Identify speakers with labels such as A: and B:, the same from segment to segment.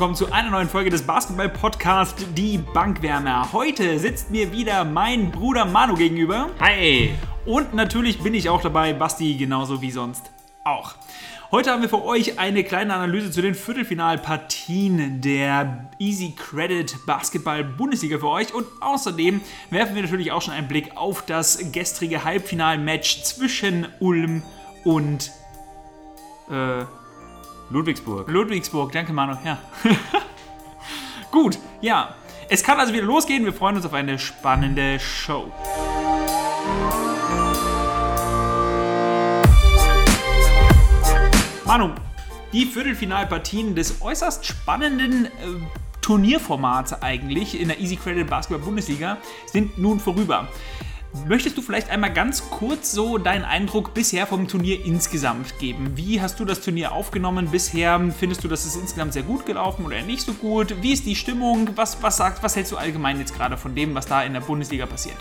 A: Willkommen zu einer neuen Folge des Basketball-Podcasts Die Bankwärmer. Heute sitzt mir wieder mein Bruder Manu gegenüber.
B: Hi!
A: Und natürlich bin ich auch dabei, Basti genauso wie sonst auch. Heute haben wir für euch eine kleine Analyse zu den Viertelfinalpartien der Easy Credit Basketball Bundesliga für euch und außerdem werfen wir natürlich auch schon einen Blick auf das gestrige Halbfinalmatch zwischen Ulm und äh,
B: Ludwigsburg.
A: Ludwigsburg. Danke, Manu. Ja. Gut, ja. Es kann also wieder losgehen. Wir freuen uns auf eine spannende Show. Manu, die Viertelfinalpartien des äußerst spannenden äh, Turnierformats eigentlich in der Easy Credit Basketball Bundesliga sind nun vorüber. Möchtest du vielleicht einmal ganz kurz so deinen Eindruck bisher vom Turnier insgesamt geben? Wie hast du das Turnier aufgenommen bisher? Findest du, dass es insgesamt sehr gut gelaufen oder nicht so gut? Wie ist die Stimmung? Was, was, sagt, was hältst du allgemein jetzt gerade von dem, was da in der Bundesliga passiert?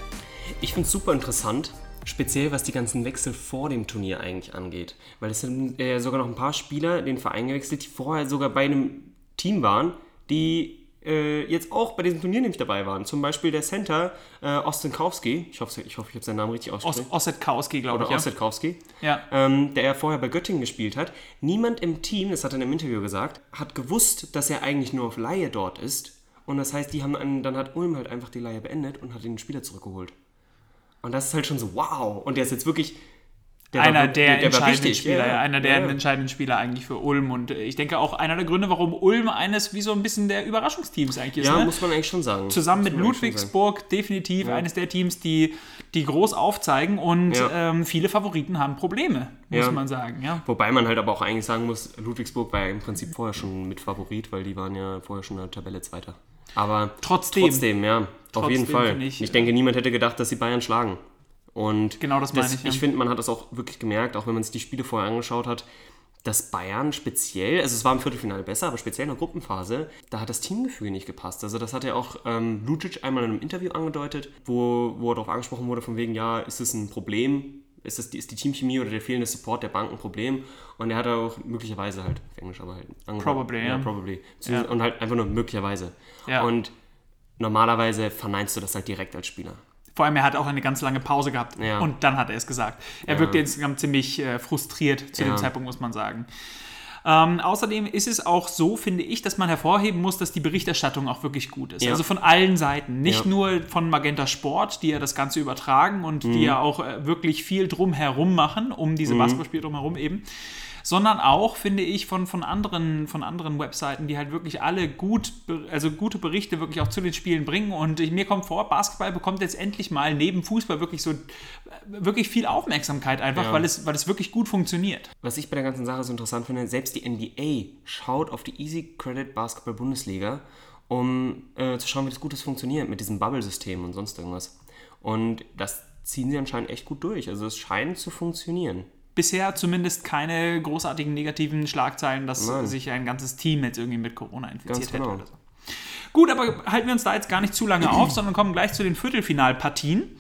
B: Ich finde es super interessant, speziell was die ganzen Wechsel vor dem Turnier eigentlich angeht. Weil es sind äh, sogar noch ein paar Spieler den Verein gewechselt, die vorher sogar bei einem Team waren, die äh, jetzt auch bei diesem Turnier nämlich dabei waren. Zum Beispiel der Center äh, Ostenkowski, ich hoffe, ich, hoffe, ich habe seinen Namen richtig ausgesprochen.
A: Ossetkowski, glaube ich.
B: Oder Ossetkowski,
A: Ja.
B: ähm, der ja vorher bei Göttingen gespielt hat. Niemand im Team, das hat er in einem Interview gesagt, hat gewusst, dass er eigentlich nur auf Laie dort ist. Und das heißt, die haben einen, dann hat Ulm halt einfach die Laie beendet und hat den Spieler zurückgeholt. Und das ist halt schon so, wow. Und der ist jetzt wirklich. Der
A: einer
B: war,
A: der,
B: der war
A: entscheidenden
B: wichtig.
A: Spieler, ja, einer der
B: ja, ja.
A: entscheidenden Spieler eigentlich für Ulm und äh, ich denke auch einer der Gründe, warum Ulm eines wie so ein bisschen der Überraschungsteams eigentlich ist.
B: Ja,
A: ne?
B: muss man eigentlich schon sagen.
A: Zusammen mit
B: Muss schon
A: Ludwigsburg definitiv eines der Teams, die, die groß aufzeigen und ähm, viele Favoriten haben Probleme, muss man sagen. Ja.
B: Wobei man halt aber auch eigentlich sagen muss, Ludwigsburg war ja im Prinzip vorher schon mit Favorit, weil die waren ja vorher schon in der Tabelle Zweiter. Aber
A: Trotzdem.
B: trotzdem ja, auf jeden
A: Trotzdem
B: Fall.
A: ich,
B: Ich, denke, niemand hätte gedacht, dass sie Bayern schlagen. Und
A: Genau das meine ich, ja.
B: Ich finde, man hat das auch wirklich gemerkt, auch wenn man sich die Spiele vorher angeschaut hat, dass Bayern speziell, also es war im Viertelfinale besser, aber speziell in der Gruppenphase, da hat das Teamgefüge nicht gepasst. Also das hat ja auch ähm, Lucic einmal in einem Interview angedeutet, wo, wo er darauf angesprochen wurde, von wegen, ja, ist es ein Problem? Ist, das, die- ist die Teamchemie oder der fehlende Support der Bank ein Problem? Und er hat auch möglicherweise halt, auf Englisch aber halt, angedeutet.
A: Probably, ja.
B: ja. probably.
A: Ja.
B: Und halt einfach nur möglicherweise.
A: Ja.
B: Und normalerweise verneinst du das halt direkt als Spieler.
A: Vor allem, er hat auch eine ganz lange Pause gehabt
B: Ja.
A: und dann hat er es gesagt. Er
B: Ja.
A: wirkte insgesamt ziemlich äh, frustriert zu dem
B: Ja.
A: Zeitpunkt, muss man sagen. Ähm, außerdem ist es auch so, finde ich, dass man hervorheben muss, dass die Berichterstattung auch wirklich gut ist.
B: Ja.
A: Also von allen Seiten. Nicht
B: Ja. Mhm.
A: nur von Magenta Sport, die ja das Ganze übertragen und die ja auch äh, wirklich viel drumherum machen, um diese Basketballspiele drumherum eben. Sondern auch, finde ich, von, von, anderen, von anderen Webseiten, die halt wirklich alle gut, also gute Berichte wirklich auch zu den Spielen bringen. Und ich, mir kommt vor, Basketball bekommt jetzt endlich mal neben Fußball wirklich so äh, wirklich viel Aufmerksamkeit einfach,
B: Ja.
A: weil, es, weil es wirklich gut funktioniert.
B: Was ich bei der ganzen Sache so interessant finde, selbst die NBA schaut auf die Easy Credit Basketball Bundesliga, um äh, zu schauen, wie das Gutes funktioniert mit diesem Bubble-System und sonst irgendwas. Und das ziehen sie anscheinend echt gut durch. Also es scheint zu funktionieren.
A: Bisher zumindest keine großartigen negativen Schlagzeilen, dass
B: Nein.
A: sich ein ganzes Team jetzt irgendwie mit Corona infiziert
B: Ganz genau.
A: hätte oder so. Gut, aber halten wir uns da jetzt gar nicht zu lange auf, sondern kommen gleich zu den Viertelfinalpartien.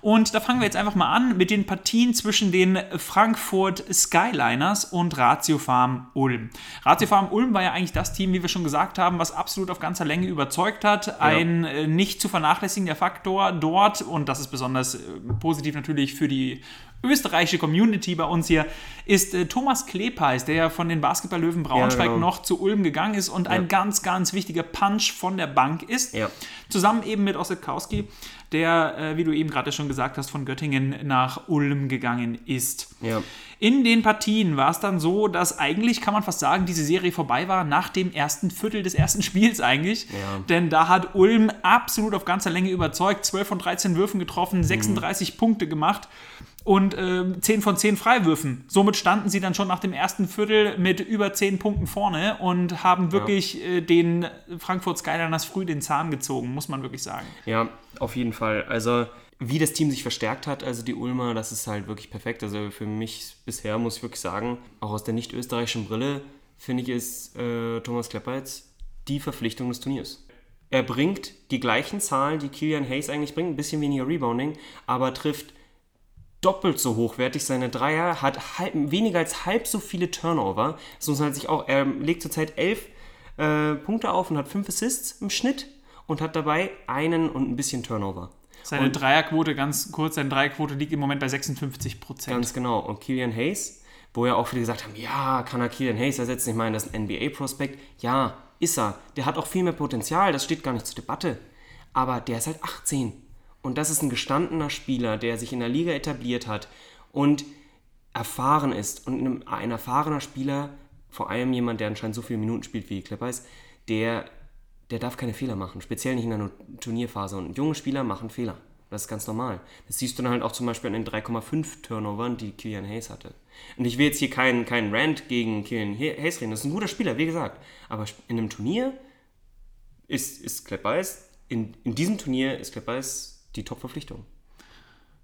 A: Und da fangen wir jetzt einfach mal an mit den Partien zwischen den Frankfurt Skyliners und Ratio Farm Ulm. Ratio Farm Ulm war ja eigentlich das Team, wie wir schon gesagt haben, was absolut auf ganzer Länge überzeugt hat. Ein äh, nicht zu vernachlässigender Faktor dort, und das ist besonders äh, positiv natürlich für die österreichische Community bei uns hier, ist äh, Thomas Klepeis, der ja von den Basketball-Löwen Braunschweig
B: genau.
A: noch zu Ulm gegangen ist und ein ganz, ganz wichtiger Punch von der Bank ist.
B: Ja.
A: Zusammen eben mit Ossetkowski, der, äh, wie du eben gerade schon gesagt hast, von Göttingen nach Ulm gegangen ist.
B: Ja.
A: In den Partien war es dann so, dass eigentlich, kann man fast sagen, diese Serie vorbei war nach dem ersten Viertel des ersten Spiels eigentlich.
B: Ja.
A: Denn da hat Ulm absolut auf ganzer Länge überzeugt, 12 von 13 Würfen getroffen, 36 Punkte gemacht und ähm, 10 von 10 Freiwürfen. Somit standen sie dann schon nach dem ersten Viertel mit über 10 Punkten vorne und haben wirklich äh, den Frankfurt Skyliners früh den Zahn gezogen, muss man wirklich sagen.
B: Ja, auf jeden Fall. Also, wie das Team sich verstärkt hat, also die Ulmer, das ist halt wirklich perfekt. Also für mich bisher muss ich wirklich sagen, auch aus der nicht österreichischen Brille, finde ich, ist äh, Thomas Kleppeitz die Verpflichtung des Turniers. Er bringt die gleichen Zahlen, die Kilian Hayes eigentlich bringt, ein bisschen weniger Rebounding, aber trifft doppelt so hochwertig seine Dreier, hat halb, weniger als halb so viele Turnover. Das muss man sich auch, er legt zurzeit elf äh, Punkte auf und hat fünf Assists im Schnitt und hat dabei einen und ein bisschen Turnover.
A: Seine
B: Und-
A: Dreierquote, ganz kurz, seine Dreierquote liegt im Moment bei 56 Prozent.
B: Ganz genau. Und Killian Hayes, wo ja auch viele gesagt haben, ja, kann er Killian Hayes ersetzen? Ich meine, das ist ein NBA-Prospekt. Ja, ist er. Der hat auch viel mehr Potenzial, das steht gar nicht zur Debatte. Aber der ist halt 18. Und das ist ein gestandener Spieler, der sich in der Liga etabliert hat und erfahren ist. Und ein, erfahrener Spieler, vor allem jemand, der anscheinend so viele Minuten spielt wie Clippers, der, der darf keine Fehler machen. Speziell nicht in einer Turnierphase. Und junge Spieler machen Fehler. Das ist ganz normal. Das siehst du dann halt auch zum Beispiel an den 3,5 Turnovern, die Killian Hayes hatte. Und ich will jetzt hier keinen keinen Rant gegen Killian Hayes reden. Das ist ein guter Spieler, wie gesagt. Aber in einem Turnier ist, ist Clippers, in, in diesem Turnier ist Clippers die Top-Verpflichtung.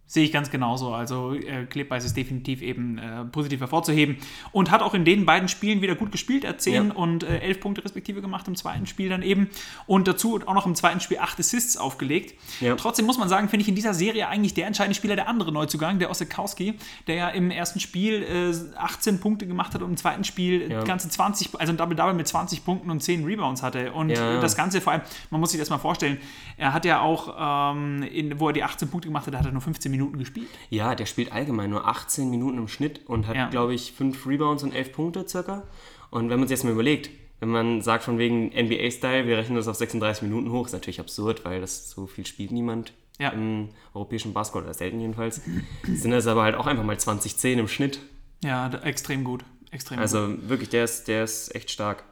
A: Sehe ich ganz genauso. Also äh, Clippers ist definitiv eben äh, positiv hervorzuheben und hat auch in den beiden Spielen wieder gut gespielt. Er hat 10
B: Ja.
A: und äh, 11 Punkte respektive gemacht im zweiten Spiel dann eben. Und dazu auch noch im zweiten Spiel 8 Assists aufgelegt.
B: Ja.
A: Trotzdem muss man sagen, finde ich in dieser Serie eigentlich der entscheidende Spieler der andere Neuzugang, der Ossekowski, der ja im ersten Spiel äh, 18 Punkte gemacht hat und im zweiten Spiel
B: Ja.
A: ganze 20, also ein Double-Double mit 20 Punkten und 10 Rebounds hatte. Und das Ganze vor allem, man muss sich das mal vorstellen, er hat ja auch, ähm, in, wo er die 18 Punkte gemacht hat, hat er nur 15 Minuten gespielt.
B: Ja, der spielt allgemein nur 18 Minuten im Schnitt und hat,
A: Ja.
B: glaube ich, 5 Rebounds und 11 Punkte circa. Und wenn man sich jetzt mal überlegt, wenn man sagt von wegen NBA-Style, wir rechnen das auf 36 Minuten hoch, ist natürlich absurd, weil das so viel spielt niemand
A: Ja.
B: im europäischen Basketball, oder selten jedenfalls. Sind das aber halt auch einfach mal 20-10 im Schnitt.
A: Ja, extrem gut. Extrem gut.
B: Also wirklich, der ist, der ist echt stark.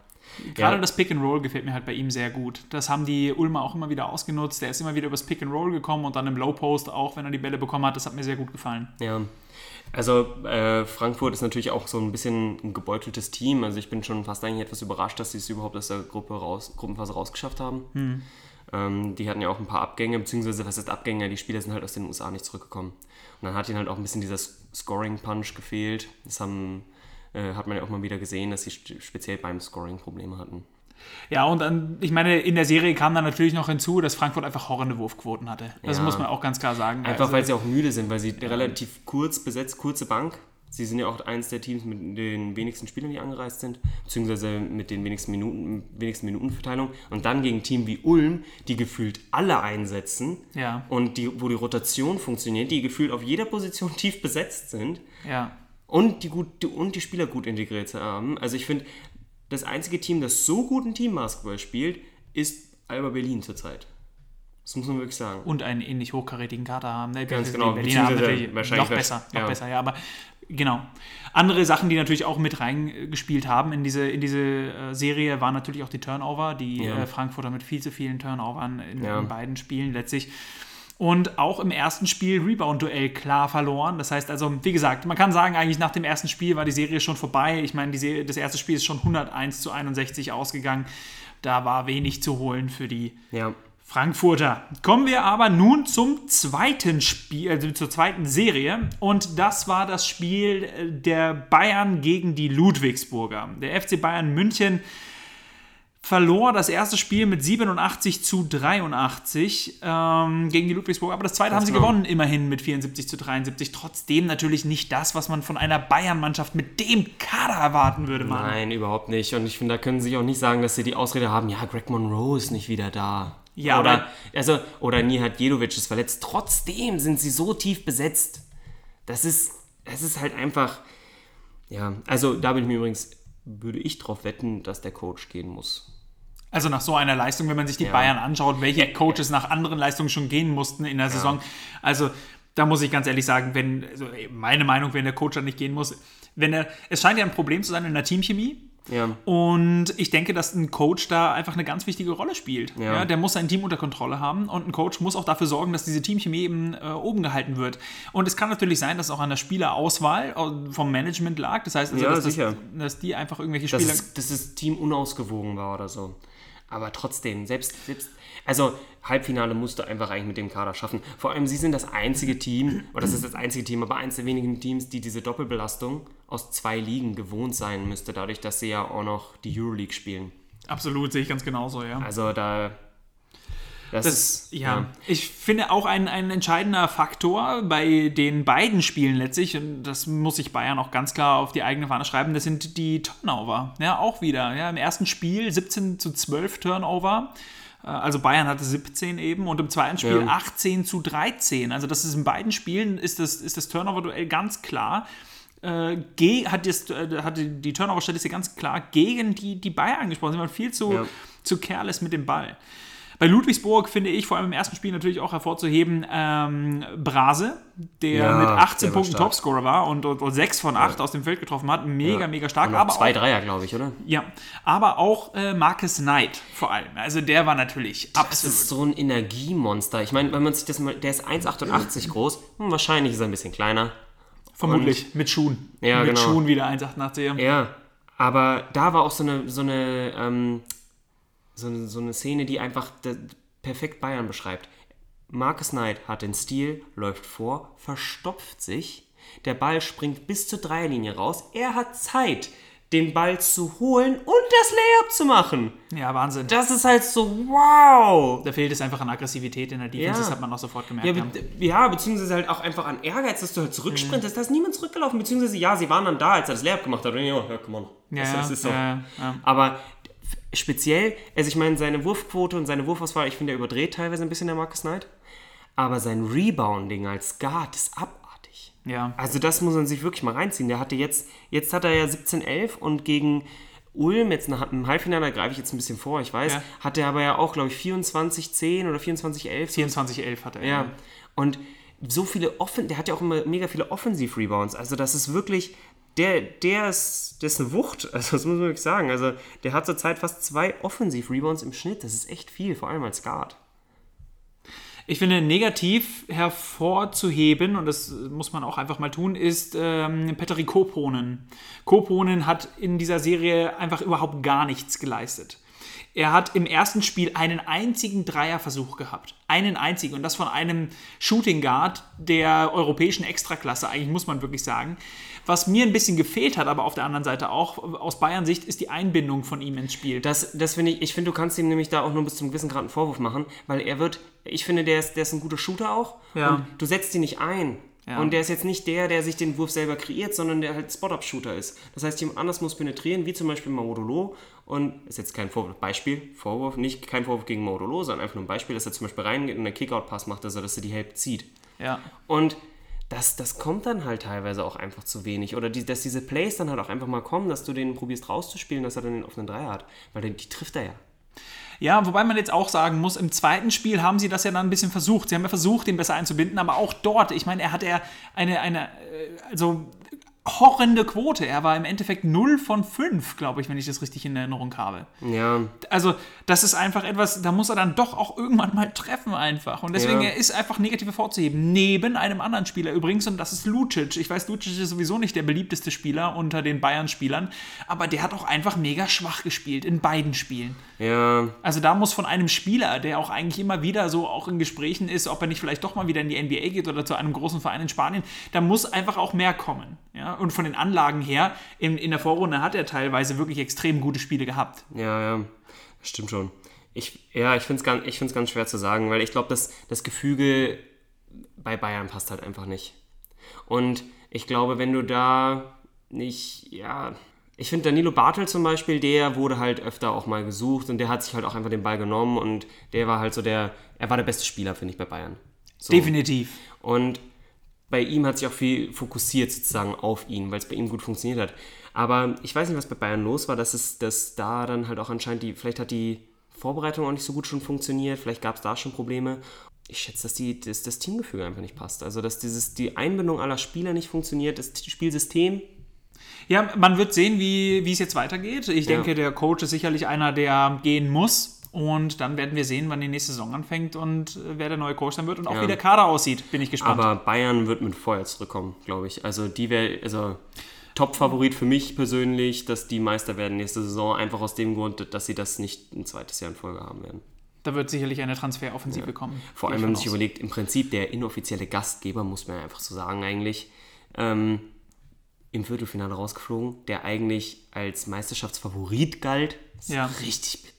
A: Gerade
B: ja.
A: das Pick and Roll gefällt mir halt bei ihm sehr gut. Das haben die Ulmer auch immer wieder ausgenutzt. Der ist immer wieder übers Pick and Roll gekommen und dann im Low Post auch, wenn er die Bälle bekommen hat. Das hat mir sehr gut gefallen.
B: Ja. Also äh, Frankfurt ist natürlich auch so ein bisschen ein gebeuteltes Team. Also ich bin schon fast eigentlich etwas überrascht, dass sie es überhaupt aus der Gruppe raus, Gruppenphase rausgeschafft haben. Ähm, die hatten ja auch ein paar Abgänge, beziehungsweise was ist Abgänge? Die Spieler sind halt aus den USA nicht zurückgekommen. Und dann hat ihnen halt auch ein bisschen dieser Scoring-Punch gefehlt. Das haben, äh, hat man ja auch mal wieder gesehen, dass sie speziell beim Scoring Probleme hatten.
A: Ja, und dann, ich meine, in der Serie kam dann natürlich noch hinzu, dass Frankfurt einfach horrende Wurfquoten hatte. Das
B: Ja.
A: muss man auch ganz klar sagen.
B: Einfach
A: Also-
B: weil sie auch müde sind, weil sie relativ kurz besetzt, kurze Bank. Sie sind ja auch eines der Teams mit den wenigsten Spielern, die angereist sind, beziehungsweise mit den wenigsten Minuten, wenigsten Minutenverteilung. Und dann gegen ein Team wie Ulm, die gefühlt alle einsetzen
A: Ja.
B: und die, wo die Rotation funktioniert, die gefühlt auf jeder Position tief besetzt sind
A: Ja.
B: Und die, gut, die, und die Spieler gut integriert haben. Also ich finde, das einzige Team, das so guten Teambasketball spielt, ist Alba Berlin zurzeit. Das muss man wirklich sagen.
A: und einen ähnlich hochkarätigen Kader haben. Ne?
B: Ganz genau,
A: Berliner haben natürlich
B: wahrscheinlich
A: noch besser, noch
B: ja.
A: besser, ja, aber genau. Andere Sachen, die natürlich auch mit reingespielt haben in diese, in diese äh, Serie, waren natürlich auch die Turnover, die
B: Ja.
A: äh, Frankfurter mit viel zu vielen Turnovern in,
B: Ja.
A: in beiden Spielen letztlich. Und auch im ersten Spiel Rebound-Duell klar verloren. Das heißt also, wie gesagt, man kann sagen, eigentlich nach dem ersten Spiel war die Serie schon vorbei. Ich meine, Serie, das erste Spiel ist schon 101 zu 61 ausgegangen. Da war wenig zu holen für die
B: Ja.
A: Frankfurter. Kommen wir aber nun zum zweiten Spiel, also zur zweiten Serie. Und das war das Spiel äh, der Bayern gegen die Ludwigsburger. Der FC Bayern München verlor das erste Spiel mit 87 zu 83 ähm, gegen die Ludwigsburger. Aber das zweite haben sie
B: genau.
A: gewonnen, immerhin mit 74 zu 73. Trotzdem natürlich nicht das, was man von einer Bayern-Mannschaft mit dem Kader erwarten würde. Mann.
B: Nein, überhaupt nicht. Und ich finde, da können sie auch nicht sagen, dass sie die Ausrede haben, ja, Greg Monroe ist nicht wieder da.
A: Ja,
B: oder, also, oder Nihat Jedovic ist verletzt. Trotzdem sind sie so tief besetzt. Das ist, das ist halt einfach, ja, also da bin ich mir übrigens, würde ich drauf wetten, dass der Coach gehen muss.
A: Also nach so einer Leistung, wenn man sich die Bayern anschaut, welche Coaches nach anderen Leistungen schon gehen mussten in der Saison. Also da muss ich ganz ehrlich sagen, wenn, also meine Meinung, wenn der Coach dann nicht gehen muss, wenn er, es scheint ja ein Problem zu sein in der Teamchemie.
B: Ja.
A: Und ich denke, dass ein Coach da einfach eine ganz wichtige Rolle spielt. Ja.
B: Ja.
A: der muss sein Team unter Kontrolle haben und ein Coach muss auch dafür sorgen, dass diese Teamchemie eben äh, oben gehalten wird. Und es kann natürlich sein, dass es auch an der Spielerauswahl äh, vom Management lag. Das heißt, also,
B: Ja,
A: dass, das, dass die einfach irgendwelche
B: dass,
A: Spieler.
B: es, dass das Team unausgewogen war oder so. Aber trotzdem, selbst, selbst, also Halbfinale musst du einfach eigentlich mit dem Kader schaffen. Vor allem, sie sind das einzige Team, oder das ist das einzige Team, aber eins der wenigen Teams, die diese Doppelbelastung aus zwei Ligen gewohnt sein müsste, dadurch, dass sie ja auch noch die Euroleague spielen.
A: Absolut, sehe ich ganz genauso, ja.
B: Also da, Das,
A: Das,
B: ist,
A: ja, ich finde auch ein, ein entscheidender Faktor bei den beiden Spielen letztlich, und das muss sich Bayern auch ganz klar auf die eigene Fahne schreiben, das sind die Turnover. Ja, auch wieder. Ja, Im ersten Spiel 17 zu 12 Turnover. Äh, Also Bayern hatte 17 eben und im zweiten Spiel
B: Ja.
A: 18 zu 13. Also das ist in beiden Spielen ist das, ist das Turnover-Duell ganz klar. Äh, hat, das, äh, hat die, die Turnover-Statistik ganz klar gegen die, die Bayern gesprochen. Sie waren viel zu,
B: Ja.
A: zu careless mit dem Ball. Bei Ludwigsburg finde ich vor allem im ersten Spiel natürlich auch hervorzuheben ähm, Brase, der
B: Ja,
A: mit 18
B: der
A: Punkten. Topscorer war und, und, und 6 von 8 aus dem Feld getroffen hat. Mega, mega stark.
B: Und
A: Aber
B: zwei Dreier, glaube ich, oder?
A: ja, aber auch äh, Marcus Knight vor allem. Also der war natürlich
B: Das
A: absolut.
B: ist so ein Energiemonster. Ich meine, wenn man sich das mal, der ist 1,88 groß. Hm, wahrscheinlich ist er ein bisschen kleiner.
A: Vermutlich mit Schuhen.
B: Ja,
A: mit
B: genau.
A: Schuhen wieder 1,88.
B: Ja, aber da war auch so eine, so eine, ähm, so eine, so eine Szene, die einfach perfekt Bayern beschreibt. Marcus Knight hat den Stil, läuft vor, verstopft sich, der Ball springt bis zur Dreierlinie raus, er hat Zeit, den Ball zu holen und das Layup zu machen.
A: Ja, Wahnsinn.
B: Das ist halt so, wow!
A: Da fehlt es einfach an Aggressivität in der Defense,
B: Ja.
A: das hat man auch sofort gemerkt.
B: Ja, be ja, beziehungsweise halt auch einfach an Ehrgeiz, dass du halt zurücksprintest. Da ist niemand zurückgelaufen, beziehungsweise ja, sie waren dann da, als er das Layup gemacht hat. Und ja, ja, come on.
A: ja,
B: das, das ist so.
A: ja.
B: Aber speziell, also ich meine, seine Wurfquote und seine Wurfauswahl, ich finde, er überdreht teilweise ein bisschen der Marcus Knight. Aber sein Rebounding als Guard ist abartig.
A: ja.
B: Also das muss man sich wirklich mal reinziehen. Der hatte jetzt, jetzt hat er ja 17-11 und gegen Ulm, jetzt nach- im Halbfinale, da greife ich jetzt ein bisschen vor, ich weiß,
A: Ja.
B: hat er aber ja auch, glaube ich, 24-10 oder 24-11.
A: 24-11 hat er.
B: Ja. Und so viele offen, der hat ja auch immer mega viele Offensiv-Rebounds. Also das ist wirklich, der, der ist, der ist eine Wucht. Also das muss man wirklich sagen. Also der hat zurzeit fast zwei Offensiv-Rebounds im Schnitt. Das ist echt viel, vor allem als Guard.
A: Ich finde, negativ hervorzuheben, und das muss man auch einfach mal tun, ist ähm, Petteri Koponen. Koponen hat in dieser Serie einfach überhaupt gar nichts geleistet. Er hat im ersten Spiel einen einzigen Dreierversuch gehabt. Einen einzigen. Und das von einem Shooting Guard der europäischen Extraklasse, eigentlich muss man wirklich sagen. Was mir ein bisschen gefehlt hat, aber auf der anderen Seite auch aus Bayern Sicht, ist die Einbindung von ihm ins Spiel.
B: Das, das finde ich, ich finde, du kannst ihm nämlich da auch nur bis zum gewissen Grad einen Vorwurf machen, weil er wird, ich finde, der ist, der ist ein guter Shooter auch.
A: Ja.
B: Und du setzt ihn nicht ein.
A: Ja.
B: Und der ist jetzt nicht der, der sich den Wurf selber kreiert, sondern der halt Spot-Up-Shooter ist. Das heißt, jemand anders muss penetrieren, wie zum Beispiel Maudolo. Und ist jetzt kein Vorwurf, Beispiel, Vorwurf, nicht kein Vorwurf gegen Maudolo, sondern einfach nur ein Beispiel, dass er zum Beispiel reingeht und einen Kickout-Pass macht, also dass er die Help zieht.
A: ja.
B: Und das, das kommt dann halt teilweise auch einfach zu wenig. Oder die, dass diese Plays dann halt auch einfach mal kommen, dass du den probierst rauszuspielen, dass er dann den offenen Dreier hat. Weil die, die trifft er ja.
A: Ja, wobei man jetzt auch sagen muss, im zweiten Spiel haben sie das ja dann ein bisschen versucht. Sie haben ja versucht, ihn besser einzubinden, aber auch dort, ich meine, er hat ja eine, eine, äh, also horrende Quote. Er war im Endeffekt 0 von 5, glaube ich, wenn ich das richtig in Erinnerung habe.
B: Ja,
A: Also, das ist einfach etwas, da muss er dann doch auch irgendwann mal treffen einfach. Und deswegen,
B: Ja.
A: er ist einfach negativ hervorzuheben. Neben einem anderen Spieler übrigens, und das ist Lucic. Ich weiß, Lucic ist sowieso nicht der beliebteste Spieler unter den Bayern-Spielern, aber der hat auch einfach mega schwach gespielt in beiden Spielen.
B: Ja,
A: Also da muss von einem Spieler, der auch eigentlich immer wieder so auch in Gesprächen ist, ob er nicht vielleicht doch mal wieder in die NBA geht oder zu einem großen Verein in Spanien, da muss einfach auch mehr kommen. Ja? Und von den Anlagen her, in, in der Vorrunde hat er teilweise wirklich extrem gute Spiele gehabt.
B: ja, ja. Das stimmt schon. Ich, ja, ich finde es ganz, ich find's ganz schwer zu sagen, weil ich glaube, dass das Gefüge bei Bayern passt halt einfach nicht. Und ich glaube, wenn du da nicht, ja, ich finde Danilo Bartel zum Beispiel, der wurde halt öfter auch mal gesucht und der hat sich halt auch einfach den Ball genommen und der war halt so der, er war der beste Spieler, finde ich, bei Bayern. So.
A: Definitiv.
B: Und bei ihm hat sich auch viel fokussiert sozusagen auf ihn, weil es bei ihm gut funktioniert hat. Aber ich weiß nicht, was bei Bayern los war, dass es, dass da dann halt auch anscheinend die, vielleicht hat die Vorbereitung auch nicht so gut schon funktioniert, vielleicht gab es da schon Probleme. Ich schätze, dass die, dass das Teamgefüge einfach nicht passt. Also, dass dieses, die Einbindung aller Spieler nicht funktioniert, das Spielsystem.
A: Ja, man wird sehen, wie, wie es jetzt weitergeht. Ich
B: Ja.
A: denke, der Coach ist sicherlich einer, der gehen muss. Und dann werden wir sehen, wann die nächste Saison anfängt und äh, wer der neue Coach sein wird und auch
B: Ja.
A: wie der Kader aussieht. Bin ich gespannt.
B: Aber Bayern wird mit Feuer zurückkommen, glaube ich. Also, die wäre, also Top-Favorit für mich persönlich, dass die Meister werden nächste Saison, einfach aus dem Grund, dass sie das nicht ein zweites Jahr in Folge haben werden.
A: da wird sicherlich eine Transferoffensive kommen.
B: Vor allem, wenn man sich überlegt, im Prinzip der inoffizielle Gastgeber, muss man ja einfach so sagen, eigentlich ähm, im Viertelfinale rausgeflogen, der eigentlich als Meisterschaftsfavorit galt. Ist
A: Ja.
B: richtig bitter.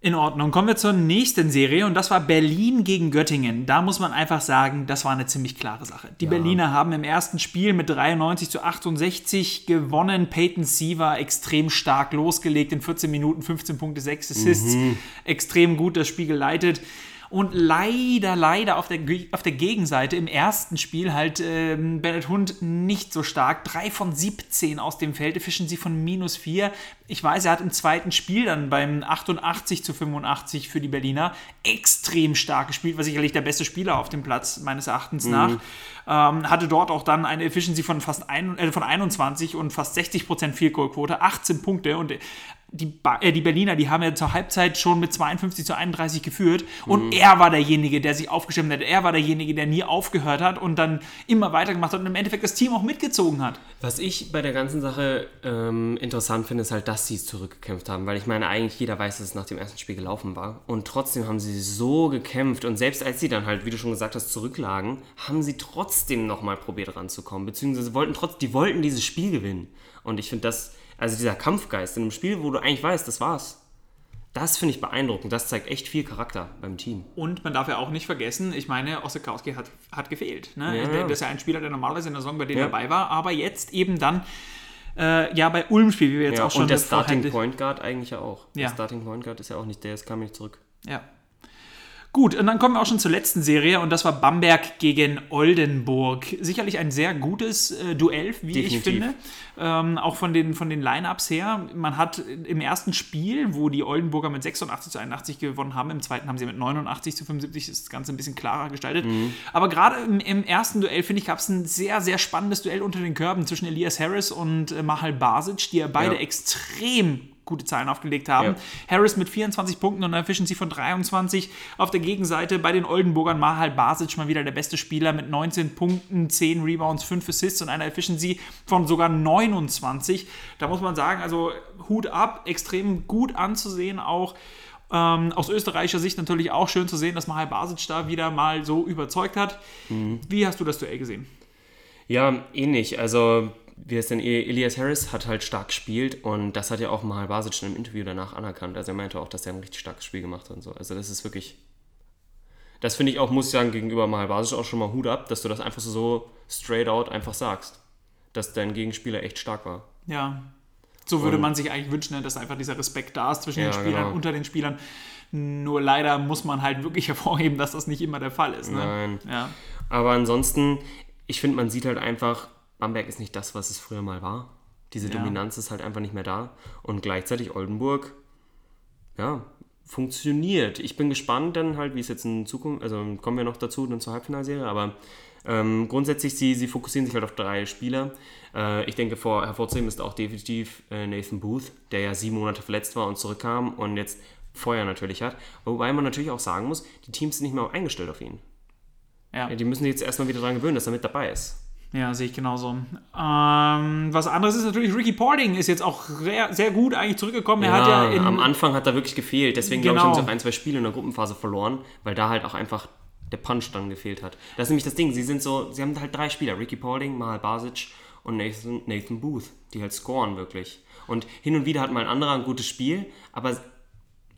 A: In Ordnung. Kommen wir zur nächsten Serie und das war Berlin gegen Göttingen. Da muss man einfach sagen, das war eine ziemlich klare Sache. Die Berliner haben im ersten Spiel mit 93 zu 68 gewonnen. Peyton Siever extrem stark losgelegt in 14 Minuten, 15 Punkte, 6 Assists. Extrem gut das Spiel geleitet. Und leider, leider auf der, auf der Gegenseite im ersten Spiel halt ähm, Bennett Hund nicht so stark. Drei von 17 aus dem Feld, fischen sie von minus 4. Ich weiß, er hat im zweiten Spiel dann beim 88 zu 85 für die Berliner extrem stark gespielt, war sicherlich der beste Spieler auf dem Platz, meines Erachtens nach. Ähm, hatte dort auch dann eine Efficiency von fast ein, äh, von 21 und fast 60% Field Goal Quote, 18 Punkte und die, ba äh, die Berliner, die haben ja zur Halbzeit schon mit 52 zu 31 geführt und er war derjenige, der sich aufgestimmt hat. Er war derjenige, der nie aufgehört hat und dann immer weitergemacht hat und im Endeffekt das Team auch mitgezogen hat.
B: Was ich bei der ganzen Sache ähm, interessant finde, ist halt, dass sie es zurückgekämpft haben. Weil ich meine, eigentlich jeder weiß, dass es nach dem ersten Spiel gelaufen war. Und trotzdem haben sie so gekämpft. Und selbst als sie dann halt, wie du schon gesagt hast, zurücklagen, haben sie trotzdem nochmal probiert ranzukommen. Beziehungsweise wollten trotz, die wollten dieses Spiel gewinnen. Und ich finde das, also dieser Kampfgeist in einem Spiel, wo du eigentlich weißt, das war's. Das finde ich beeindruckend. Das zeigt echt viel Charakter beim Team.
A: Und man darf ja auch nicht vergessen, ich meine, Osakowski hat, hat gefehlt. Ne?
B: Ja.
A: Der- Das ist ja ein Spieler, der normalerweise in der Saison bei denen
B: Ja.
A: dabei war, aber jetzt eben dann äh, ja bei Ulm spielt, wie wir jetzt
B: Ja,
A: auch schon
B: und der Starting Point Guard eigentlich ja auch.
A: Ja.
B: Der Starting Point Guard ist ja auch nicht, der ist, kam nicht zurück.
A: Ja. Gut, und dann kommen wir auch schon zur letzten Serie und das war Bamberg gegen Oldenburg. Sicherlich ein sehr gutes äh, Duell, wie ich
B: Definitiv.
A: finde. Ähm, auch von den, von den Line-Ups her. Man hat im ersten Spiel, wo die Oldenburger mit 86 zu 81 gewonnen haben, im zweiten haben sie mit 89 zu 75 das Ganze ein bisschen klarer gestaltet. Aber gerade im, im ersten Duell, finde ich, gab es ein sehr, sehr spannendes Duell unter den Körben zwischen Elias Harris und äh, Mahal Basic, die ja beide
B: Ja.
A: extrem gute Zahlen aufgelegt haben.
B: Ja.
A: Harris mit 24 Punkten und einer Efficiency von 23. Auf der Gegenseite bei den Oldenburgern Mahal Basic mal wieder der beste Spieler mit 19 Punkten, 10 Rebounds, 5 Assists und einer Efficiency von sogar 29. Da muss man sagen, also Hut ab, extrem gut anzusehen auch. Ähm, aus österreichischer Sicht natürlich auch schön zu sehen, dass Mahal Basic da wieder mal so überzeugt hat. Wie hast du das Duell gesehen?
B: Ja, ähnlich. Also, wie es denn, Elias Harris hat halt stark gespielt und das hat ja auch Mahal Basic schon im Interview danach anerkannt. Also, er meinte auch, dass er ein richtig starkes Spiel gemacht hat und so. Also, das ist wirklich. Das finde ich auch, muss ich sagen, gegenüber Mahal Basic auch schon mal Hut ab, dass du das einfach so straight out einfach sagst. Dass dein Gegenspieler echt stark war.
A: Ja. So würde man sich eigentlich wünschen, ne, dass einfach dieser Respekt da ist zwischen
B: Ja,
A: den Spielern,
B: genau.
A: unter den Spielern. Nur leider muss man halt wirklich hervorheben, dass das nicht immer der Fall ist. Ne?
B: Nein.
A: Ja.
B: Aber ansonsten, ich finde, man sieht halt einfach, Bamberg ist nicht das, was es früher mal war. Diese
A: Ja.
B: Dominanz ist halt einfach nicht mehr da. Und gleichzeitig Oldenburg, ja, funktioniert. Ich bin gespannt dann halt, wie es jetzt in Zukunft, also kommen wir noch dazu, dann zur Halbfinalserie, aber ähm, grundsätzlich, sie, sie fokussieren sich halt auf drei Spieler. Äh, ich denke, vor, hervorzuheben ist auch definitiv äh, Nathan Booth, der ja sieben Monate verletzt war und zurückkam und jetzt Feuer natürlich hat. Wobei man natürlich auch sagen muss, die Teams sind nicht mehr eingestellt auf ihn.
A: Ja.
B: Die müssen sich jetzt erstmal wieder daran gewöhnen, dass er mit dabei ist.
A: Ja, sehe ich genauso. Ähm, was anderes ist natürlich, Ricky Porting ist jetzt auch sehr, sehr gut eigentlich zurückgekommen. Er hat ja in,
B: am Anfang hat er wirklich gefehlt. Deswegen glaube ich,
A: Genau.
B: haben sie auch ein, zwei Spiele in der Gruppenphase verloren, weil da halt auch einfach der Punch dann gefehlt hat. Das ist nämlich das Ding. Sie sind so, sie haben halt drei Spieler: Ricky Paulding, Mahal Basic und Nathan, Nathan Booth, die halt scoren wirklich. Und hin und wieder hat mal ein anderer ein gutes Spiel, aber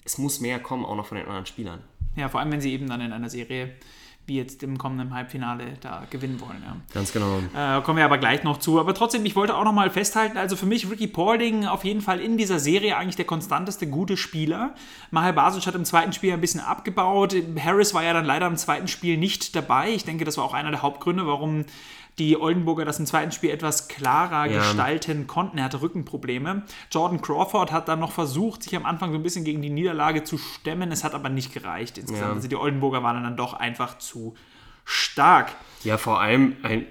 B: es muss mehr kommen, auch noch von den anderen Spielern.
A: ja, vor allem wenn sie eben dann in einer Serie wie jetzt im kommenden Halbfinale da gewinnen wollen. Ja.
B: Ganz genau.
A: Äh, kommen wir aber gleich noch zu. Aber trotzdem, ich wollte auch noch mal festhalten, also für mich Ricky Paulding auf jeden Fall in dieser Serie eigentlich der konstanteste gute Spieler. Mahal Basic hat im zweiten Spiel ein bisschen abgebaut. Harris war ja dann leider im zweiten Spiel nicht dabei. Ich denke, das war auch einer der Hauptgründe, warum die Oldenburger das im zweiten Spiel etwas klarer
B: Ja.
A: gestalten konnten. Er hatte Rückenprobleme. Jordan Crawford hat dann noch versucht, sich am Anfang so ein bisschen gegen die Niederlage zu stemmen. Es hat aber nicht gereicht insgesamt.
B: Ja.
A: Also die Oldenburger waren dann doch einfach zu stark.
B: Ja, vor allem ein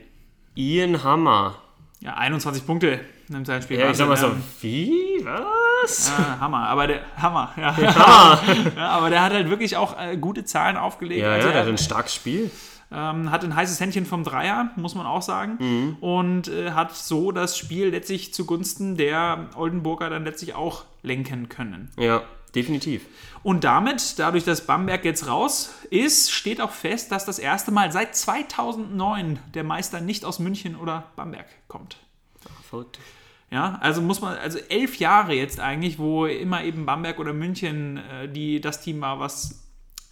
B: Ian Hammer.
A: Ja, 21 Punkte nimmt sein Spiel.
B: Ja, ich sag mal so, wie? Was?
A: ja, Hammer, aber der Hammer, ja. ja. Aber der hat halt wirklich auch äh, gute Zahlen aufgelegt.
B: Ja,
A: also
B: ja,
A: er
B: hat ein starkes Spiel.
A: Ähm, hat ein heißes Händchen vom Dreier, muss man auch sagen.
B: Mhm.
A: Und äh, hat so das Spiel letztlich zugunsten der Oldenburger dann letztlich auch lenken können.
B: Ja, definitiv.
A: Und damit, dadurch, dass Bamberg jetzt raus ist, steht auch fest, dass das erste Mal seit 2009 der Meister nicht aus München oder Bamberg kommt.
B: Verrückt.
A: Ja, also muss man, also elf Jahre jetzt eigentlich, wo immer eben Bamberg oder München äh, die, das Team war, was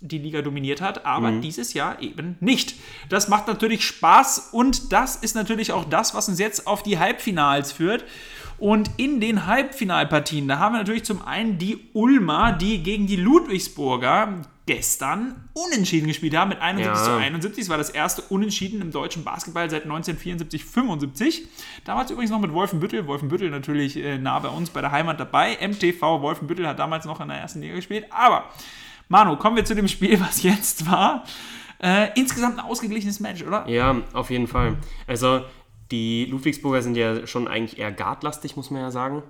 A: die Liga dominiert hat, aber dieses Jahr eben nicht. Das macht natürlich Spaß und das ist natürlich auch das, was uns jetzt auf die Halbfinals führt. Und in den Halbfinalpartien, da haben wir natürlich zum einen die Ulmer, die gegen die Ludwigsburger gestern unentschieden gespielt haben mit 71
B: Ja.
A: zu 71. Das war das erste Unentschieden im deutschen Basketball seit 1974, 75. Damals übrigens noch mit Wolfenbüttel. Wolfenbüttel natürlich äh, nah bei uns bei der Heimat dabei. MTV Wolfenbüttel hat damals noch in der ersten Liga gespielt. Aber, Manu, kommen wir zu dem Spiel, was jetzt war. Äh, insgesamt ein ausgeglichenes Match, oder?
B: Ja, auf jeden Fall. Also die Ludwigsburger sind ja schon eigentlich eher guardlastig, muss man ja sagen.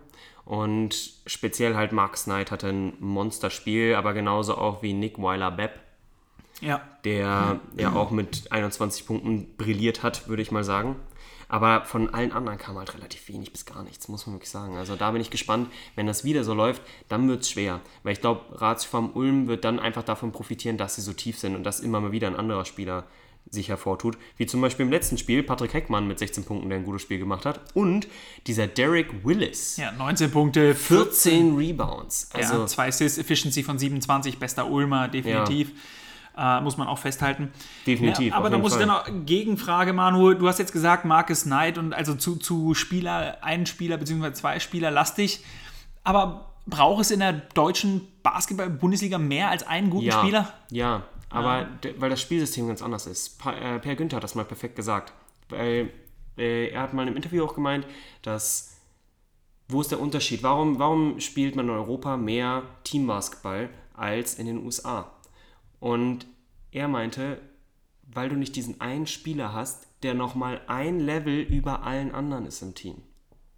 B: Und speziell halt Mark Knight hatte ein Monsterspiel, aber genauso auch wie Nick Weiler-Bepp,
A: Ja.
B: der ja auch mit 21 Punkten brilliert hat, würde ich mal sagen. Aber von allen anderen kam halt relativ wenig bis gar nichts, muss man wirklich sagen. Also da bin ich gespannt, wenn das wieder so läuft, dann wird es schwer. Weil ich glaube, Ratsform Ulm wird dann einfach davon profitieren, dass sie so tief sind und dass immer mal wieder ein anderer Spieler sich hervortut. Wie zum Beispiel im letzten Spiel Patrick Heckmann mit 16 Punkten, der ein gutes Spiel gemacht hat. Und dieser Derek Willis.
A: Ja, 19 Punkte,
B: 14 Rebounds. Also
A: ja, zwei Assists, Efficiency von 27, bester Ulmer, definitiv. Äh, muss man auch festhalten.
B: Definitiv,
A: Ja, aber da muss ich
B: Fall.
A: dann auch Gegenfrage, Manu. Du hast jetzt gesagt, Marcus Knight und also zu, zu Spieler, einen Spieler bzw. zwei Spieler lastig. Aber braucht es in der deutschen Basketball-Bundesliga mehr als einen guten
B: ja,
A: Spieler?
B: Ja, aber d- weil das Spielsystem ganz anders ist. Pa äh, Per Günther hat das mal perfekt gesagt. Weil äh, er hat mal im Interview auch gemeint, dass wo ist der Unterschied? Warum, warum spielt man in Europa mehr Teambasketball als in den USA? Und er meinte, weil du nicht diesen einen Spieler hast, der nochmal ein Level über allen anderen ist im Team.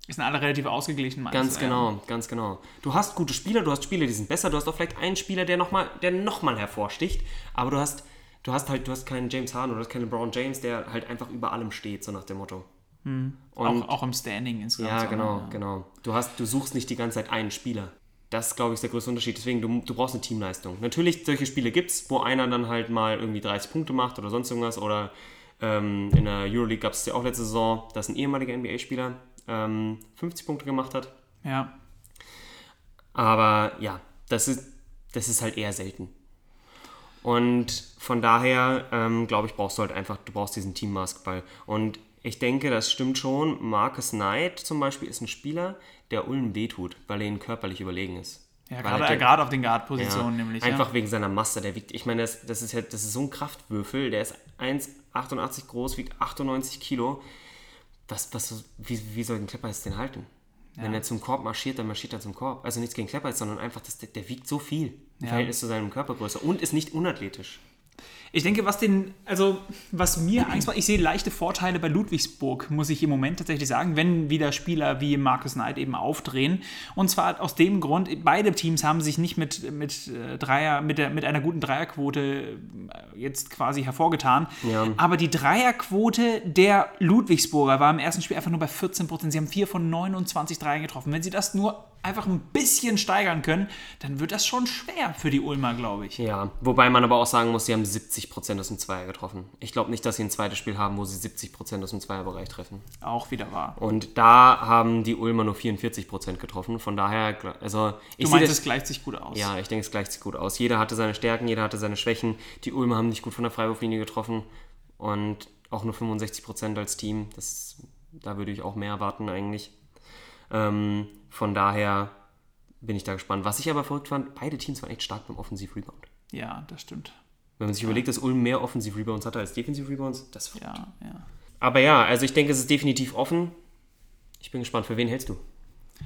A: Sind alle relativ ausgeglichen, meinst
B: Ganz genau, ganz genau. Du hast gute Spieler, du hast Spieler, die sind besser, du hast auch vielleicht einen Spieler, der nochmal der noch mal hervorsticht, aber du hast, du hast halt, du hast keinen James Harden oder du hast keinen Brown James, der halt einfach über allem steht, so nach dem Motto. Und
A: Auch, auch im Standing insgesamt.
B: ja, genau,
A: ne?
B: genau. Du hast, du suchst nicht die ganze Zeit einen Spieler. Das, glaube ich, ist der größte Unterschied. Deswegen, du, du brauchst eine Teamleistung. Natürlich, solche Spiele gibt es, wo einer dann halt mal irgendwie 30 Punkte macht oder sonst irgendwas. Oder ähm, in der Euroleague gab es ja auch letzte Saison, dass ein ehemaliger NBA-Spieler ähm, 50 Punkte gemacht hat.
A: Ja.
B: Aber ja, das ist, das ist halt eher selten. Und von daher, ähm, glaube ich, brauchst du halt einfach, du brauchst diesen Team-Basketball. Und ich denke, das stimmt schon. Marcus Knight zum Beispiel ist ein Spieler, der Ulm wehtut, weil er ihnen körperlich überlegen ist.
A: Ja, gerade,
B: er-
A: gerade auf den
B: ja,
A: Guard-Positionen nämlich.
B: Einfach
A: ja.
B: wegen seiner Masse. Der wiegt, ich meine, das, das ist ja, das ist so ein Kraftwürfel, der ist 1,88 groß, wiegt 98 Kilo. Was, was, wie, wie soll ein Klepper jetzt den halten? Wenn er zum Korb marschiert, dann marschiert er zum Korb. Also nichts gegen Klepper, sondern einfach, das, der, der wiegt so viel im
A: Ja.
B: Verhältnis zu seinem Körpergröße und ist nicht unathletisch.
A: Ich denke, was den, also was mir Angst macht, ich sehe leichte Vorteile bei Ludwigsburg, muss ich im Moment tatsächlich sagen, wenn wieder Spieler wie Marcus Knight eben aufdrehen. Und zwar aus dem Grund, beide Teams haben sich nicht mit, mit, äh, Dreier, mit, der, mit einer guten Dreierquote äh, jetzt quasi hervorgetan.
B: Ja.
A: Aber die Dreierquote der Ludwigsburger war im ersten Spiel einfach nur bei 14 Prozent. Sie haben 4 von 29 Dreiern getroffen. Wenn sie das nur einfach ein bisschen steigern können, dann wird das schon schwer für die Ulmer, glaube ich.
B: Ja, wobei man aber auch sagen muss, sie haben 70% aus dem Zweier getroffen. Ich glaube nicht, dass sie ein zweites Spiel haben, wo sie 70% aus dem Zweierbereich treffen.
A: Auch wieder wahr.
B: Und da haben die Ulmer nur 44% getroffen. Von daher, also ich
A: Du meinst,
B: das
A: es gleicht sich gut aus.
B: Ja, ich denke, es gleicht sich gut aus. Jeder hatte seine Stärken, jeder hatte seine Schwächen. Die Ulmer haben nicht gut von der Freiwurflinie getroffen und auch nur 65% als Team. Das, da würde ich auch mehr erwarten eigentlich. Ähm, von daher bin ich da gespannt. Was ich aber verrückt fand, beide Teams waren echt stark beim Offensiv-Rebound.
A: Ja, das stimmt.
B: Wenn man sich überlegt, dass Ulm mehr Offensiv-Rebounds hatte als Defensiv-Rebounds, das ist verrückt.
A: Ja, ja.
B: Aber ja, also ich denke, es ist definitiv offen. Ich bin gespannt. Für wen hältst du?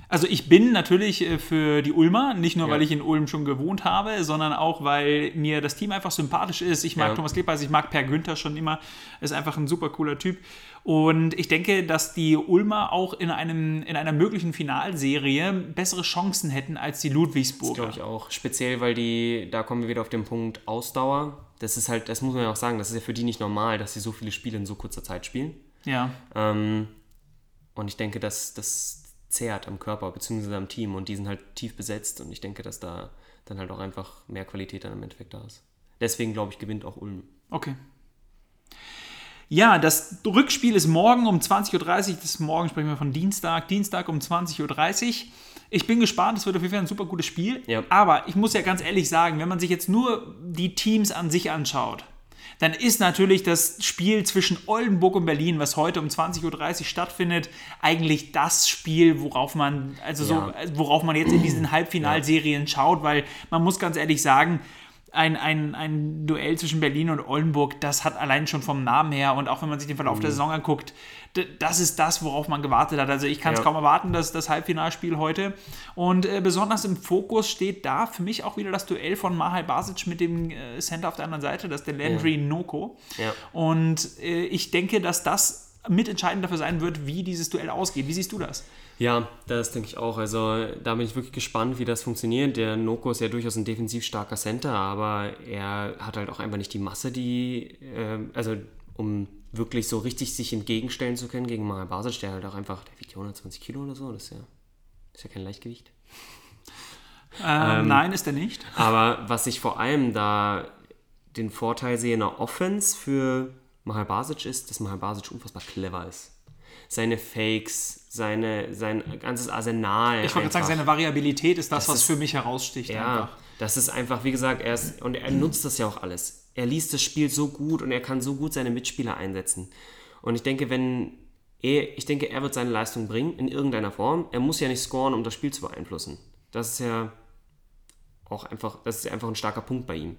A: Also ich bin natürlich äh, für die Ulmer, nicht nur,
B: Ja.
A: weil ich in Ulm schon gewohnt habe, sondern auch, weil mir das Team einfach sympathisch ist. Ich mag
B: Ja.
A: Thomas Klepeis, ich mag Per Günther schon immer. Ist einfach ein super cooler Typ. Und ich denke, dass die Ulmer auch in, einem, in einer möglichen Finalserie bessere Chancen hätten als die Ludwigsburger.
B: Glaube ich auch. Speziell, weil die, da kommen wir wieder auf den Punkt Ausdauer. Das ist halt, das muss man ja auch sagen, das ist ja für die nicht normal, dass sie so viele Spiele in so kurzer Zeit spielen.
A: Ja.
B: Ähm, und ich denke, dass das zehrt am Körper bzw. am Team und die sind halt tief besetzt und ich denke, dass da dann halt auch einfach mehr Qualität dann im Endeffekt da ist. Deswegen glaube ich, gewinnt auch Ulm.
A: Okay. Ja, das Rückspiel ist morgen um 20.30 Uhr. Das morgen sprechen wir von Dienstag. Dienstag um 20.30 Uhr. Ich bin gespannt, es wird auf jeden Fall ein super gutes Spiel.
B: Ja.
A: Aber ich muss ja ganz ehrlich sagen, wenn man sich jetzt nur die Teams an sich anschaut, dann ist natürlich das Spiel zwischen Oldenburg und Berlin, was heute um 20.30 Uhr stattfindet, eigentlich das Spiel, worauf man, also so,
B: Ja.
A: worauf man jetzt in diesen Halbfinalserien schaut, weil man muss ganz ehrlich sagen, ein, ein, ein Duell zwischen Berlin und Oldenburg, das hat allein schon vom Namen her und auch wenn man sich den Verlauf
B: Mhm.
A: der Saison anguckt, das ist das, worauf man gewartet hat. Also ich kann es
B: Ja.
A: kaum erwarten, dass das Halbfinalspiel heute. Und äh, besonders im Fokus steht da für mich auch wieder das Duell von Mahal Basic mit dem äh, Center auf der anderen Seite, das ist der Landry Noko.
B: Ja.
A: Und äh, ich denke, dass das mitentscheidend dafür sein wird, wie dieses Duell ausgeht. Wie siehst du das?
B: Ja, das denke ich auch. Also da bin ich wirklich gespannt, wie das funktioniert. Der Noko ist ja durchaus ein defensiv starker Center, aber er hat halt auch einfach nicht die Masse, die, ähm, also um wirklich so richtig sich entgegenstellen zu können gegen Mahal Basic, der halt auch einfach, der wiegt ja 120 Kilo oder so, das ist ja, ist ja kein Leichtgewicht.
A: Ähm, nein, ist er nicht.
B: Aber was ich vor allem da den Vorteil sehe in der Offense für Mahal Basic ist, dass Mahal Basic unfassbar clever ist. Seine Fakes, seine, sein ganzes Arsenal.
A: Ich wollte gerade sagen, seine Variabilität ist das,
B: Das
A: was
B: ist-
A: für mich heraussticht.
B: Ja,
A: Einfach.
B: das ist einfach, wie gesagt, er ist, und er nutzt das ja auch alles. Er liest das Spiel so gut und er kann so gut seine Mitspieler einsetzen. Und ich denke, wenn er, ich denke, er wird seine Leistung bringen in irgendeiner Form. Er muss ja nicht scoren, um das Spiel zu beeinflussen. Das ist ja auch einfach, das ist einfach ein starker Punkt bei ihm.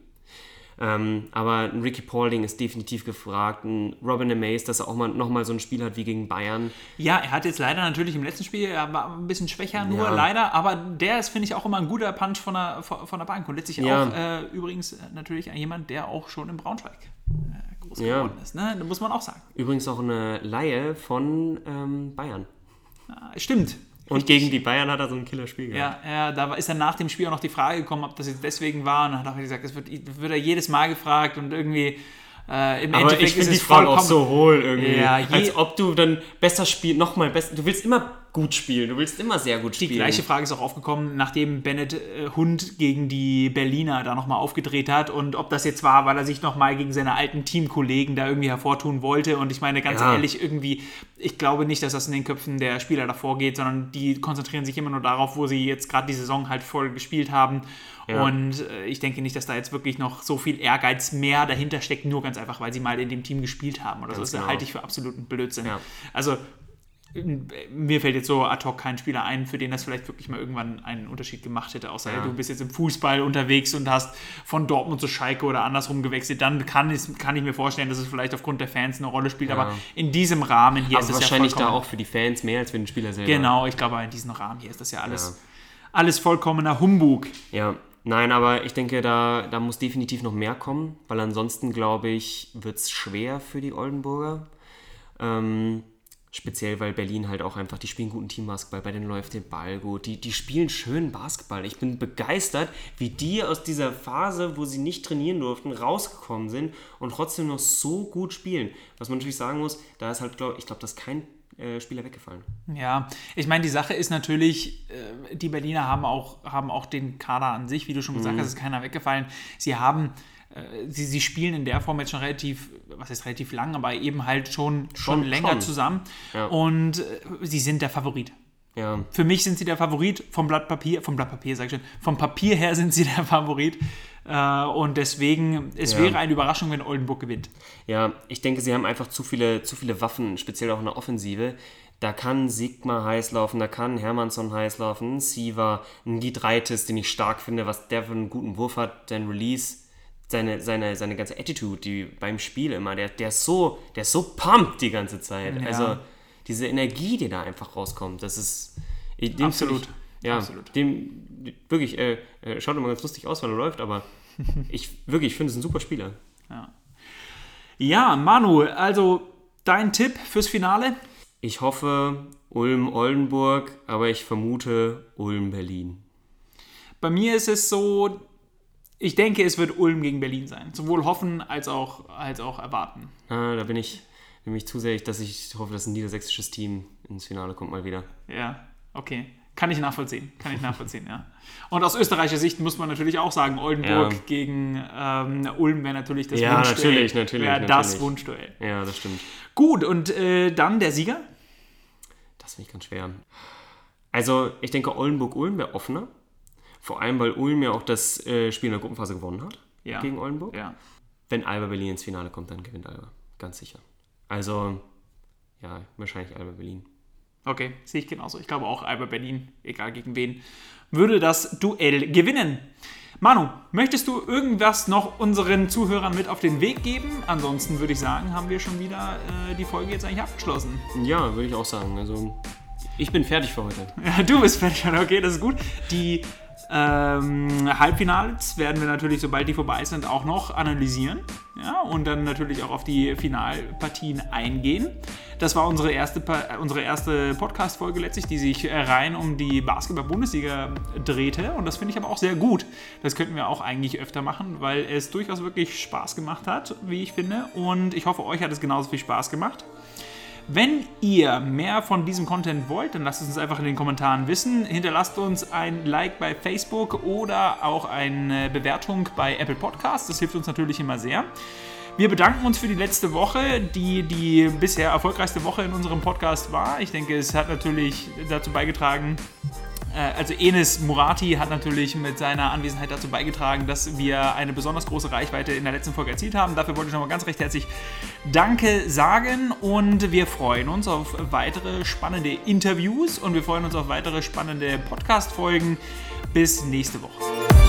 B: Ähm, aber ein Ricky Paulding ist definitiv gefragt. Ein Robin Amaze, dass er auch mal nochmal so ein Spiel hat wie gegen Bayern.
A: Ja, er hat jetzt leider natürlich im letzten Spiel, er war ein bisschen schwächer nur,
B: Ja.
A: leider, aber der ist, finde ich, auch immer ein guter Punch von der, von der Bank und letztlich
B: Ja.
A: auch äh, übrigens äh, natürlich jemand, der auch schon im Braunschweig äh, groß
B: Ja.
A: geworden ist. Ne? Das muss man auch sagen.
B: Übrigens auch eine Laie von ähm, Bayern.
A: Ah, Stimmt.
B: Und gegen die Bayern hat er so ein Killerspiel gehabt.
A: Ja, ja, da ist dann nach dem Spiel auch noch die Frage gekommen, ob das jetzt deswegen war. Und dann hat er gesagt, das wird, wird er jedes Mal gefragt und irgendwie äh, im
B: Aber
A: Endeffekt
B: ich finde die Frage auch so hohl irgendwie.
A: Ja,
B: Als ob du dann besser spielst, nochmal besser. Du willst immer gut spielen, du willst immer sehr gut
A: Die
B: spielen.
A: gleiche Frage ist auch aufgekommen, nachdem Bennett äh, Hund gegen die Berliner da nochmal aufgedreht hat und ob das jetzt war, weil er sich nochmal gegen seine alten Teamkollegen da irgendwie hervortun wollte. Und ich meine, ganz
B: Ja.
A: ehrlich, irgendwie, ich glaube nicht, dass das in den Köpfen der Spieler davor geht, sondern die konzentrieren sich immer nur darauf, wo sie jetzt gerade die Saison halt voll gespielt haben.
B: Ja.
A: Und äh, ich denke nicht, dass da jetzt wirklich noch so viel Ehrgeiz mehr dahinter steckt, nur ganz einfach, weil sie mal in dem Team gespielt haben. Oder so.
B: Ganz
A: Das
B: genau.
A: halte ich für absoluten Blödsinn.
B: Ja.
A: Also mir fällt jetzt so ad hoc kein Spieler ein, für den das vielleicht wirklich mal irgendwann einen Unterschied gemacht hätte, außer
B: Ja.
A: du bist jetzt im Fußball unterwegs und hast von Dortmund zu Schalke oder andersrum gewechselt, dann kann, es, kann ich mir vorstellen, dass es vielleicht aufgrund der Fans eine Rolle spielt, aber in diesem Rahmen hier
B: Aber
A: ist es ja
B: wahrscheinlich da auch für die Fans mehr als für den Spieler selber.
A: Genau, ich glaube, in diesem Rahmen hier ist das ja alles, alles vollkommener Humbug.
B: Ja, nein, aber ich denke, da, da muss definitiv noch mehr kommen, weil ansonsten, glaube ich, wird es schwer für die Oldenburger. Ähm, speziell, weil Berlin halt auch einfach, die spielen guten Teambasketball, bei denen läuft der Ball gut, die, die spielen schönen Basketball. Ich bin begeistert, wie die aus dieser Phase, wo sie nicht trainieren durften, rausgekommen sind und trotzdem noch so gut spielen. Was man natürlich sagen muss, da ist halt, glaub, ich glaube, da ist kein äh, Spieler weggefallen.
A: Ja, ich meine, die Sache ist natürlich, äh, die Berliner haben auch, haben auch den Kader an sich, wie du schon
B: Mhm.
A: gesagt hast, ist keiner weggefallen. Sie haben, sie, sie spielen in der Form jetzt schon relativ, was heißt relativ lang, aber eben halt schon, schon,
B: Schon,
A: länger
B: schon.
A: zusammen.
B: Ja.
A: Und äh, sie sind der Favorit.
B: Ja,
A: Für mich sind sie der Favorit vom Blatt Papier, vom Blatt Papier sag ich schon, vom Papier her sind sie der Favorit. Äh, und deswegen, es
B: Ja.
A: wäre eine Überraschung, wenn Oldenburg gewinnt.
B: Ja, ich denke, sie haben einfach zu viele, zu viele Waffen, speziell auch in der Offensive. Da kann Sigma heiß laufen, da kann Hermannsson heiß laufen, Siva, ein Gidreitis, den ich stark finde, was der für einen guten Wurf hat, sein Release, seine, seine, seine ganze Attitude, die beim Spiel immer, der, der ist so, der ist so pumped die ganze Zeit.
A: Ja.
B: Also diese Energie, die da einfach rauskommt, das ist
A: Absolut.
B: Ich, ja,
A: Absolut.
B: dem wirklich, äh, äh, schaut immer ganz lustig aus, wenn er läuft, aber ich wirklich, ich finde es ein super Spieler.
A: Ja, Manu, also dein Tipp fürs Finale?
B: Ich hoffe Ulm-Oldenburg, aber ich vermute Ulm-Berlin.
A: Bei mir ist es so, ich denke, es wird Ulm gegen Berlin sein. Sowohl hoffen als auch, als auch erwarten.
B: Ah, da bin ich nämlich zu sehr, dass ich hoffe, dass ein niedersächsisches Team ins Finale kommt mal wieder.
A: Ja, okay. Kann ich nachvollziehen. Kann ich nachvollziehen, ja. Und aus österreichischer Sicht muss man natürlich auch sagen, Oldenburg
B: Ja.
A: gegen ähm, Ulm wäre natürlich das
B: Ja,
A: Wunschduell.
B: natürlich, natürlich,
A: Wäre das. Wunschduell.
B: Ja, das stimmt.
A: Gut, und äh, dann der Sieger?
B: Das finde ich ganz schwer. Also, ich denke, Oldenburg-Ulm wäre offener. Vor allem, weil Ulm ja auch das äh, Spiel in der Gruppenphase gewonnen hat
A: Ja.
B: gegen Oldenburg.
A: Ja.
B: Wenn Alba Berlin ins Finale kommt, dann gewinnt Alba. Ganz sicher. Also, ja, wahrscheinlich Alba Berlin.
A: Okay, sehe ich genauso. Ich glaube auch Alba Berlin, egal gegen wen, würde das Duell gewinnen. Manu, möchtest du irgendwas noch unseren Zuhörern mit auf den Weg geben? Ansonsten würde ich sagen, haben wir schon wieder äh, die Folge jetzt eigentlich abgeschlossen.
B: Ja, würde ich auch sagen. Also, ich bin fertig für heute.
A: Ja, du bist fertig, okay, das ist gut. Die ähm, Halbfinals werden wir natürlich, sobald die vorbei sind, auch noch analysieren. Ja, und dann natürlich auch auf die Finalpartien eingehen. Das war unsere erste, unsere erste Podcast-Folge letztlich, die sich rein um die Basketball-Bundesliga drehte. Und das finde ich aber auch sehr gut. Das könnten wir auch eigentlich öfter machen, weil es durchaus wirklich Spaß gemacht hat, wie ich finde. Und ich hoffe, euch hat es genauso viel Spaß gemacht. Wenn ihr mehr von diesem Content wollt, dann lasst es uns einfach in den Kommentaren wissen. Hinterlasst uns ein Like bei Facebook oder auch eine Bewertung bei Apple Podcasts. Das hilft uns natürlich immer sehr. Wir bedanken uns für die letzte Woche, die die bisher erfolgreichste Woche in unserem Podcast war. Ich denke, es hat natürlich dazu beigetragen, also Enes Murati hat natürlich mit seiner Anwesenheit dazu beigetragen, dass wir eine besonders große Reichweite in der letzten Folge erzielt haben. Dafür wollte ich nochmal ganz recht herzlich Danke sagen und wir freuen uns auf weitere spannende Interviews und wir freuen uns auf weitere spannende Podcast-Folgen. Bis nächste Woche.